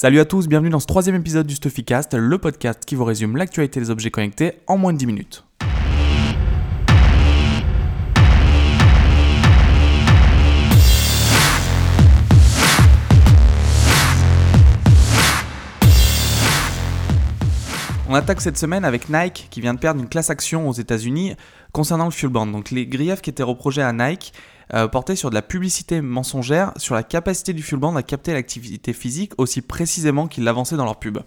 Salut à tous, bienvenue dans ce troisième épisode du Stuffycast, le podcast qui vous résume l'actualité des objets connectés en moins de 10 minutes. On attaque cette semaine avec Nike qui vient de perdre une classe action aux États-Unis concernant le fuel band. Donc les griefs qui étaient reprochés à Nike euh, portait sur de la publicité mensongère, sur la capacité du fuel band à capter l'activité physique aussi précisément qu'ils l'avançaient dans leur pub.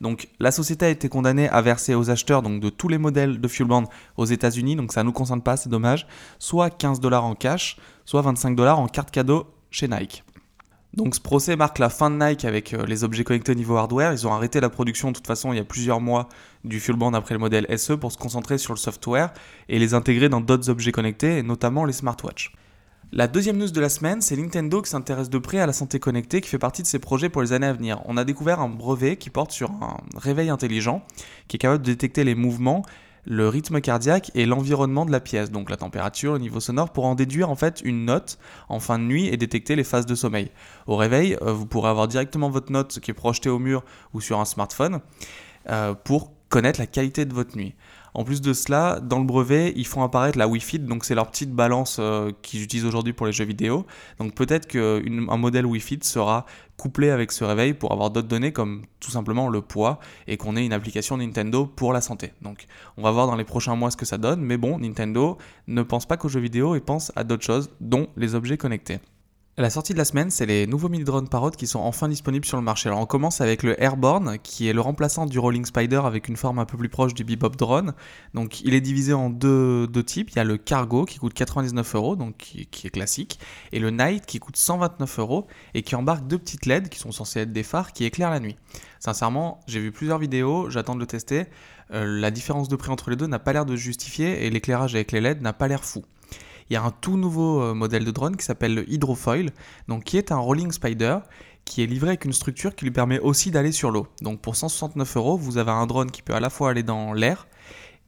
Donc la société a été condamnée à verser aux acheteurs donc, de tous les modèles de fuel band aux États-Unis, donc ça ne nous concerne pas, c'est dommage, soit 15 dollars en cash, soit 25 dollars en carte cadeau chez Nike. Donc ce procès marque la fin de Nike avec euh, les objets connectés au niveau hardware. Ils ont arrêté la production de toute façon il y a plusieurs mois du fuel band après le modèle SE pour se concentrer sur le software et les intégrer dans d'autres objets connectés, notamment les smartwatches. La deuxième news de la semaine, c'est Nintendo qui s'intéresse de près à la santé connectée, qui fait partie de ses projets pour les années à venir. On a découvert un brevet qui porte sur un réveil intelligent, qui est capable de détecter les mouvements, le rythme cardiaque et l'environnement de la pièce, donc la température, le niveau sonore, pour en déduire en fait une note en fin de nuit et détecter les phases de sommeil. Au réveil, euh, vous pourrez avoir directement votre note qui est projetée au mur ou sur un smartphone euh, pour connaître la qualité de votre nuit. En plus de cela, dans le brevet, ils font apparaître la Wi-Fi, donc c'est leur petite balance euh, qu'ils utilisent aujourd'hui pour les jeux vidéo. Donc peut-être qu'un modèle Wi-Fi sera couplé avec ce réveil pour avoir d'autres données comme tout simplement le poids et qu'on ait une application Nintendo pour la santé. Donc on va voir dans les prochains mois ce que ça donne, mais bon, Nintendo ne pense pas qu'aux jeux vidéo et pense à d'autres choses, dont les objets connectés. La sortie de la semaine, c'est les nouveaux mini drones Parrot qui sont enfin disponibles sur le marché. Alors on commence avec le Airborne, qui est le remplaçant du Rolling Spider avec une forme un peu plus proche du Bebop Drone. Donc il est divisé en deux, types. Il y a le Cargo qui coûte 99 euros, donc qui, est classique, et le Night qui coûte 129 euros et qui embarque deux petites LED qui sont censées être des phares qui éclairent la nuit. Sincèrement, j'ai vu plusieurs vidéos, j'attends de le tester. Euh, la différence de prix entre les deux n'a pas l'air de justifier et l'éclairage avec les LED n'a pas l'air fou il y a un tout nouveau euh, modèle de drone qui s'appelle le Hydrofoil, donc qui est un rolling spider qui est livré avec une structure qui lui permet aussi d'aller sur l'eau. Donc pour 169 euros, vous avez un drone qui peut à la fois aller dans l'air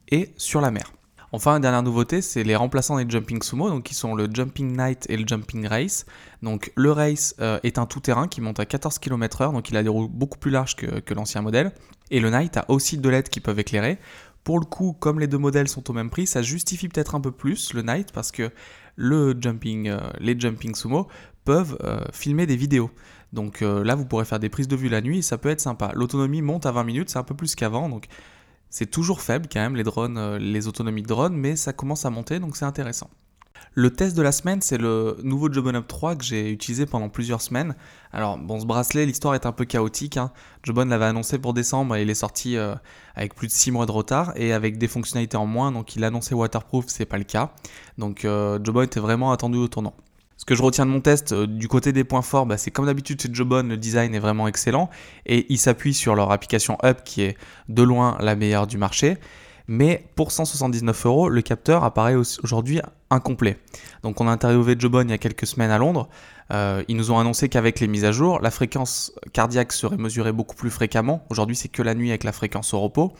et sur la mer. Enfin, dernière nouveauté, c'est les remplaçants des Jumping Sumo, donc qui sont le Jumping Night et le Jumping Race. Donc le Race euh, est un tout-terrain qui monte à 14 km/h, donc il a des roues beaucoup plus larges que, que l'ancien modèle. Et le Night a aussi deux LED qui peuvent éclairer. Pour le coup, comme les deux modèles sont au même prix, ça justifie peut-être un peu plus le Night parce que euh, les Jumping Sumo peuvent euh, filmer des vidéos. Donc euh, là, vous pourrez faire des prises de vue la nuit et ça peut être sympa. L'autonomie monte à 20 minutes, c'est un peu plus qu'avant, donc c'est toujours faible quand même les drones, les autonomies de drones, mais ça commence à monter, donc c'est intéressant. Le test de la semaine, c'est le nouveau Jobon Up 3 que j'ai utilisé pendant plusieurs semaines. Alors, bon, ce bracelet, l'histoire est un peu chaotique. Hein. Jobon l'avait annoncé pour décembre et il est sorti euh, avec plus de 6 mois de retard et avec des fonctionnalités en moins. Donc, il annonçait waterproof, c'est pas le cas. Donc, euh, Jobon était vraiment attendu au tournant. Ce que je retiens de mon test, euh, du côté des points forts, bah, c'est comme d'habitude chez Jobon, le design est vraiment excellent et il s'appuie sur leur application Up qui est de loin la meilleure du marché. Mais pour 179 euros, le capteur apparaît aujourd'hui incomplet. Donc on a interviewé Jobon il y a quelques semaines à Londres. Euh, ils nous ont annoncé qu'avec les mises à jour, la fréquence cardiaque serait mesurée beaucoup plus fréquemment. Aujourd'hui, c'est que la nuit avec la fréquence au repos.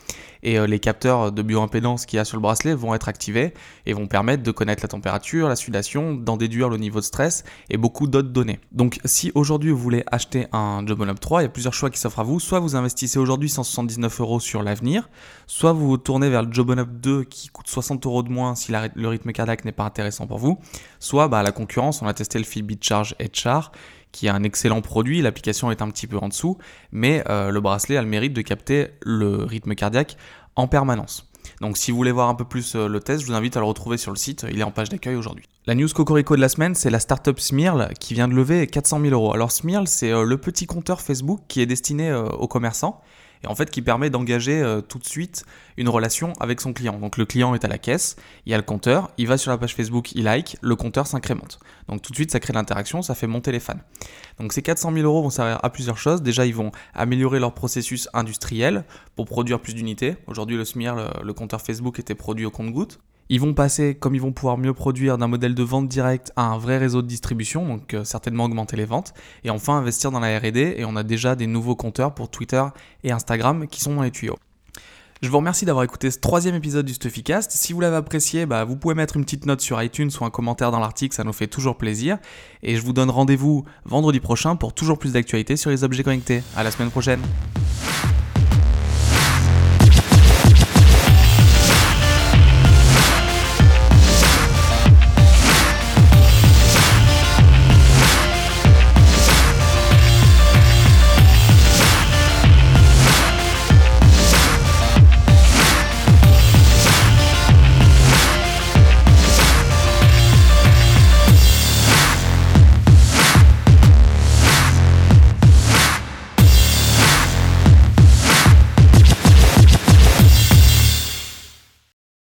Et euh, les capteurs de bioimpédance qu'il y a sur le bracelet vont être activés et vont permettre de connaître la température, la sudation, d'en déduire le niveau de stress et beaucoup d'autres données. Donc, si aujourd'hui vous voulez acheter un Jobon Up 3, il y a plusieurs choix qui s'offrent à vous. Soit vous investissez aujourd'hui 179 euros sur l'avenir, soit vous vous tournez vers le Jobon Up 2 qui coûte 60 euros de moins si le rythme cardiaque n'est pas intéressant pour vous. Soit bah, la concurrence, on a testé le Fitbit Charge HR, qui est un excellent produit. L'application est un petit peu en dessous, mais euh, le bracelet a le mérite de capter le rythme cardiaque en permanence. Donc si vous voulez voir un peu plus euh, le test, je vous invite à le retrouver sur le site, il est en page d'accueil aujourd'hui. La news Cocorico de la semaine, c'est la startup Smirl qui vient de lever 400 000 euros. Alors Smirl, c'est euh, le petit compteur Facebook qui est destiné aux commerçants en fait qui permet d'engager euh, tout de suite une relation avec son client. Donc le client est à la caisse, il y a le compteur, il va sur la page Facebook, il like, le compteur s'incrémente. Donc tout de suite ça crée l'interaction, ça fait monter les fans. Donc ces 400 000 euros vont servir à plusieurs choses. Déjà ils vont améliorer leur processus industriel pour produire plus d'unités. Aujourd'hui le SMIR, le, compteur Facebook était produit au compte-goutte. Ils vont passer, comme ils vont pouvoir mieux produire, d'un modèle de vente directe à un vrai réseau de distribution, donc euh, certainement augmenter les ventes, et enfin investir dans la RD, et on a déjà des nouveaux compteurs pour Twitter et Instagram qui sont dans les tuyaux. Je vous remercie d'avoir écouté ce troisième épisode du Stuffycast. Si vous l'avez apprécié, bah, vous pouvez mettre une petite note sur iTunes ou un commentaire dans l'article, ça nous fait toujours plaisir. Et je vous donne rendez-vous vendredi prochain pour toujours plus d'actualités sur les objets connectés. À la semaine prochaine.